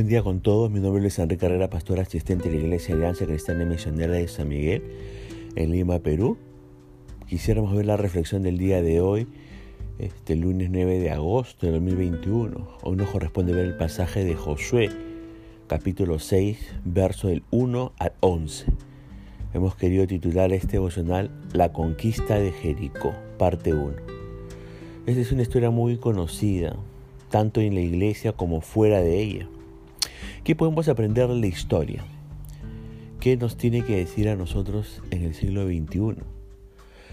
Buen día con todos, mi nombre es Enrique Carrera, pastor asistente de la Iglesia Alianza Cristiana Misionera de San Miguel, en Lima, Perú. Quisiéramos ver la reflexión del día de hoy, este lunes 9 de agosto de 2021. Hoy nos corresponde ver el pasaje de Josué, capítulo 6, verso del 1 al 11. Hemos querido titular este devocional La conquista de Jericó, parte 1. Esta es una historia muy conocida, tanto en la iglesia como fuera de ella. ¿Qué podemos aprender de la historia? ¿Qué nos tiene que decir a nosotros en el siglo XXI?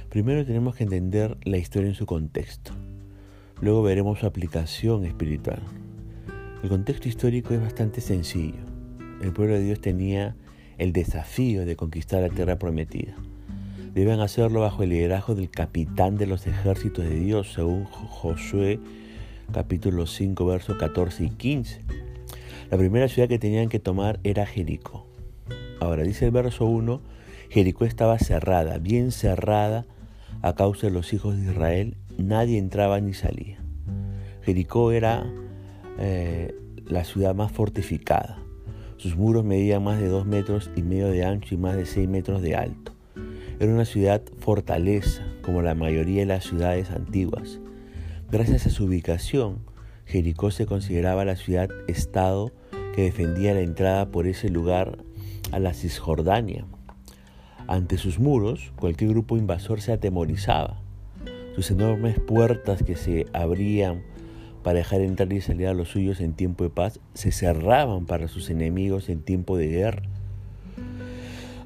Primero tenemos que entender la historia en su contexto. Luego veremos su aplicación espiritual. El contexto histórico es bastante sencillo. El pueblo de Dios tenía el desafío de conquistar la tierra prometida. Deben hacerlo bajo el liderazgo del capitán de los ejércitos de Dios, según Josué capítulo 5, versos 14 y 15. La primera ciudad que tenían que tomar era Jericó. Ahora dice el verso 1, Jericó estaba cerrada, bien cerrada a causa de los hijos de Israel, nadie entraba ni salía. Jericó era eh, la ciudad más fortificada. Sus muros medían más de dos metros y medio de ancho y más de seis metros de alto. Era una ciudad fortaleza, como la mayoría de las ciudades antiguas. Gracias a su ubicación, Jericó se consideraba la ciudad-estado que defendía la entrada por ese lugar a la Cisjordania. Ante sus muros, cualquier grupo invasor se atemorizaba. Sus enormes puertas que se abrían para dejar entrar y salir a los suyos en tiempo de paz se cerraban para sus enemigos en tiempo de guerra.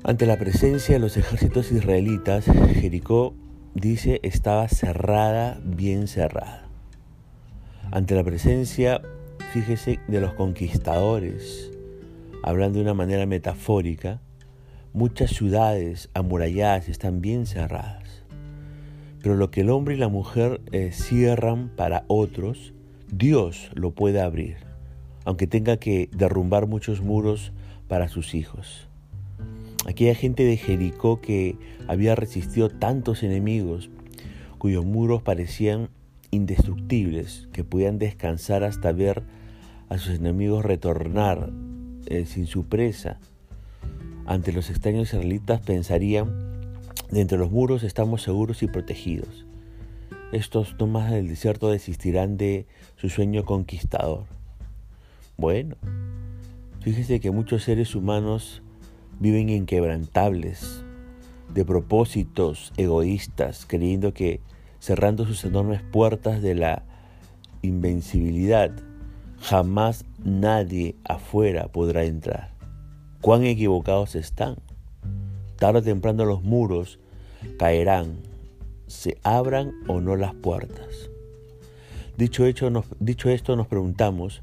Ante la presencia de los ejércitos israelitas, Jericó, dice, estaba cerrada, bien cerrada ante la presencia, fíjese, de los conquistadores, hablando de una manera metafórica, muchas ciudades amuralladas están bien cerradas. Pero lo que el hombre y la mujer eh, cierran para otros, Dios lo puede abrir, aunque tenga que derrumbar muchos muros para sus hijos. Aquella gente de Jericó que había resistido tantos enemigos, cuyos muros parecían indestructibles que podían descansar hasta ver a sus enemigos retornar eh, sin su presa. Ante los extraños israelitas pensarían, de entre los muros estamos seguros y protegidos. Estos nomás del desierto desistirán de su sueño conquistador. Bueno, fíjese que muchos seres humanos viven inquebrantables, de propósitos egoístas, creyendo que cerrando sus enormes puertas de la invencibilidad, jamás nadie afuera podrá entrar. Cuán equivocados están. Tarde o temprano los muros caerán, se abran o no las puertas. Dicho, hecho, dicho esto, nos preguntamos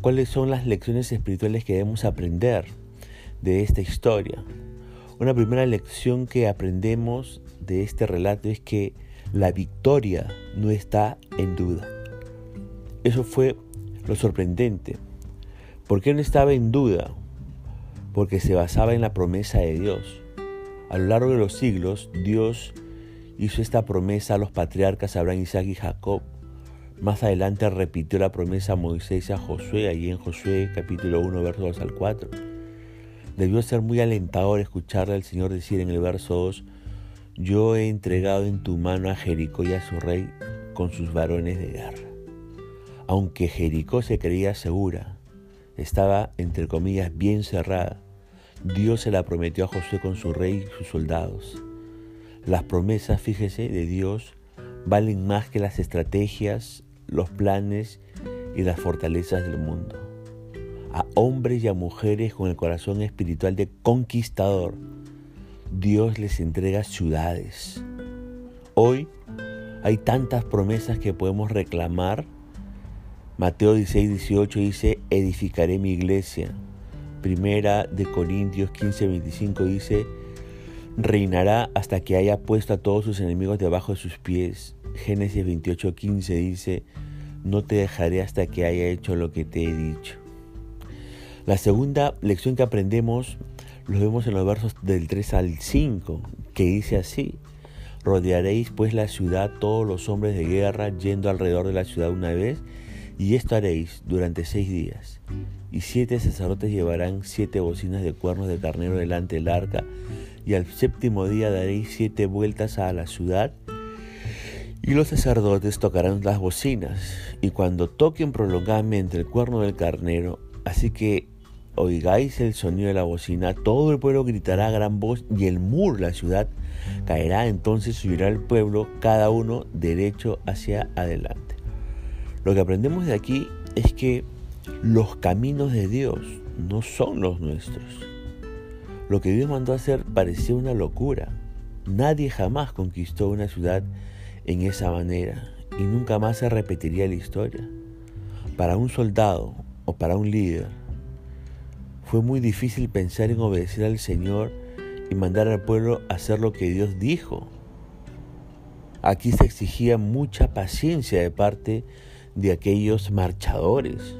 cuáles son las lecciones espirituales que debemos aprender de esta historia. Una primera lección que aprendemos de este relato es que la victoria no está en duda. Eso fue lo sorprendente. ¿Por qué no estaba en duda? Porque se basaba en la promesa de Dios. A lo largo de los siglos, Dios hizo esta promesa a los patriarcas Abraham, Isaac y Jacob. Más adelante repitió la promesa a Moisés y a Josué, allí en Josué capítulo 1, versos 2 al 4. Debió ser muy alentador escucharle al Señor decir en el verso 2, yo he entregado en tu mano a Jericó y a su rey con sus varones de guerra. Aunque Jericó se creía segura, estaba, entre comillas, bien cerrada, Dios se la prometió a José con su rey y sus soldados. Las promesas, fíjese, de Dios valen más que las estrategias, los planes y las fortalezas del mundo. A hombres y a mujeres con el corazón espiritual de conquistador, Dios les entrega ciudades. Hoy hay tantas promesas que podemos reclamar. Mateo 16, 18 dice, edificaré mi iglesia. Primera de Corintios 15, 25 dice, reinará hasta que haya puesto a todos sus enemigos debajo de sus pies. Génesis 28, 15 dice, no te dejaré hasta que haya hecho lo que te he dicho. La segunda lección que aprendemos lo vemos en los versos del 3 al 5, que dice así, rodearéis pues la ciudad todos los hombres de guerra yendo alrededor de la ciudad una vez, Y esto haréis durante seis días. Y siete sacerdotes llevarán siete bocinas de cuernos de carnero delante del arca. Y al séptimo día daréis siete vueltas a la ciudad. Y los sacerdotes tocarán las bocinas. Y cuando toquen prolongadamente el cuerno del carnero, así que oigáis el sonido de la bocina, todo el pueblo gritará a gran voz y el muro la ciudad caerá. Entonces subirá el pueblo, cada uno derecho hacia adelante. Lo que aprendemos de aquí es que los caminos de Dios no son los nuestros. Lo que Dios mandó hacer parecía una locura. Nadie jamás conquistó una ciudad en esa manera y nunca más se repetiría la historia. Para un soldado o para un líder, fue muy difícil pensar en obedecer al Señor y mandar al pueblo a hacer lo que Dios dijo. Aquí se exigía mucha paciencia de parte de aquellos marchadores.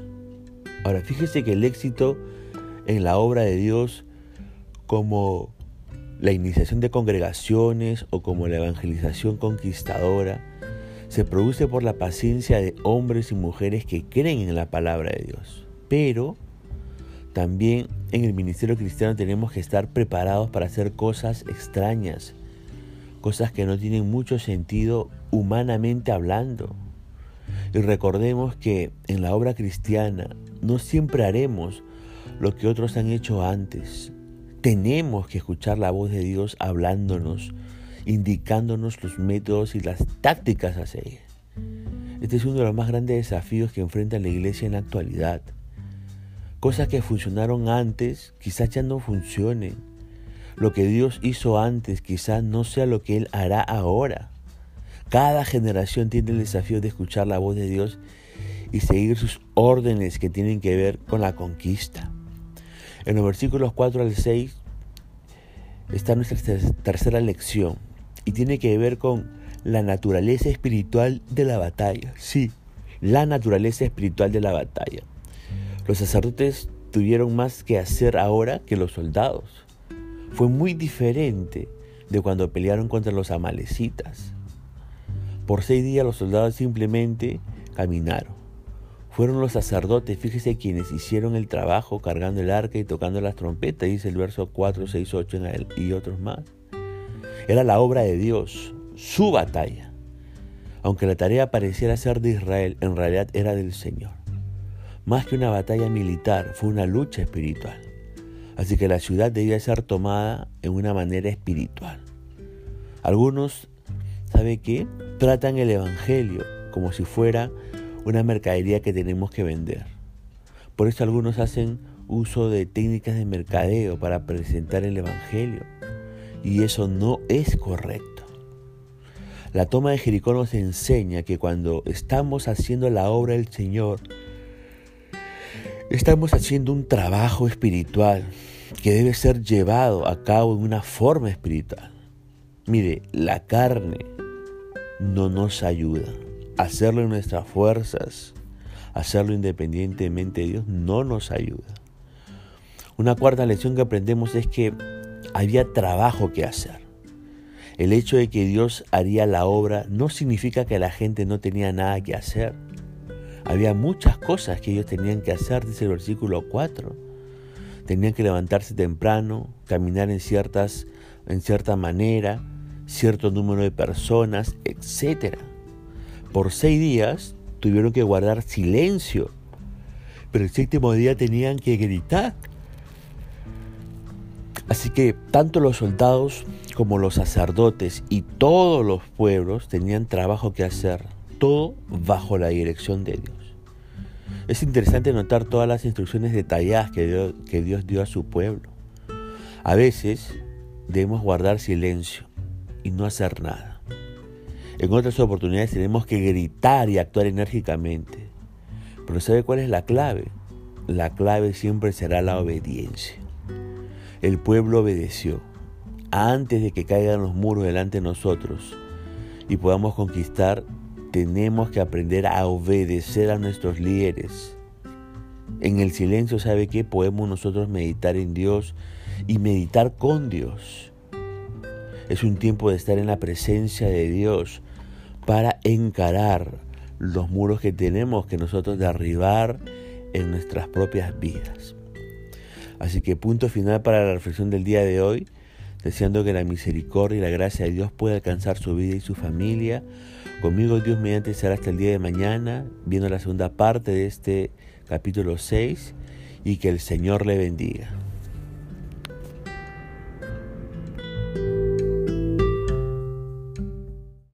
Ahora, fíjese que el éxito en la obra de Dios como la iniciación de congregaciones o como la evangelización conquistadora se produce por la paciencia de hombres y mujeres que creen en la palabra de Dios. Pero también en el ministerio cristiano tenemos que estar preparados para hacer cosas extrañas, cosas que no tienen mucho sentido humanamente hablando. Y recordemos que en la obra cristiana no siempre haremos lo que otros han hecho antes. Tenemos que escuchar la voz de Dios hablándonos, indicándonos los métodos y las tácticas a seguir. Este es uno de los más grandes desafíos que enfrenta la iglesia en la actualidad. Cosas que funcionaron antes quizás ya no funcionen. Lo que Dios hizo antes quizás no sea lo que Él hará ahora. Cada generación tiene el desafío de escuchar la voz de Dios y seguir sus órdenes que tienen que ver con la conquista. En los versículos 4 al 6 está nuestra tercera lección y tiene que ver con la naturaleza espiritual de la batalla. Sí, la naturaleza espiritual de la batalla. Los sacerdotes tuvieron más que hacer ahora que los soldados. Fue muy diferente de cuando pelearon contra los amalecitas. Por seis días los soldados simplemente caminaron. Fueron los sacerdotes, fíjese, quienes hicieron el trabajo cargando el arca y tocando las trompetas, dice el verso 4, 6, 8 y otros más. Era la obra de Dios, su batalla. Aunque la tarea pareciera ser de Israel, en realidad era del Señor. Más que una batalla militar, fue una lucha espiritual. Así que la ciudad debía ser tomada en una manera espiritual. Algunos, ¿sabe qué? Tratan el Evangelio como si fuera una mercadería que tenemos que vender. Por eso algunos hacen uso de técnicas de mercadeo para presentar el Evangelio. Y eso no es correcto. La toma de Jericó nos enseña que cuando estamos haciendo la obra del Señor, Estamos haciendo un trabajo espiritual que debe ser llevado a cabo en una forma espiritual. Mire, la carne no nos ayuda. Hacerlo en nuestras fuerzas, hacerlo independientemente de Dios, no nos ayuda. Una cuarta lección que aprendemos es que había trabajo que hacer. El hecho de que Dios haría la obra no significa que la gente no tenía nada que hacer. Había muchas cosas que ellos tenían que hacer, dice el versículo 4. Tenían que levantarse temprano, caminar en, ciertas, en cierta manera, cierto número de personas, etc. Por seis días tuvieron que guardar silencio, pero el séptimo día tenían que gritar. Así que tanto los soldados como los sacerdotes y todos los pueblos tenían trabajo que hacer, todo bajo la dirección de Dios. Es interesante notar todas las instrucciones detalladas que Dios, dio a su pueblo. A veces debemos guardar silencio y no hacer nada. En otras oportunidades tenemos que gritar y actuar enérgicamente. Pero ¿sabe cuál es la clave? La clave siempre será la obediencia. El pueblo obedeció antes de que caigan los muros delante de nosotros y podamos conquistar tenemos que aprender a obedecer a nuestros líderes. En el silencio, ¿sabe qué? Podemos nosotros meditar en Dios y meditar con Dios. Es un tiempo de estar en la presencia de Dios para encarar los muros que tenemos que nosotros derribar en nuestras propias vidas. Así que punto final para la reflexión del día de hoy, deseando que la misericordia y la gracia de Dios pueda alcanzar su vida y su familia. Conmigo Dios mediante será hasta el día de mañana, viendo la segunda parte de este capítulo 6 y que el Señor le bendiga.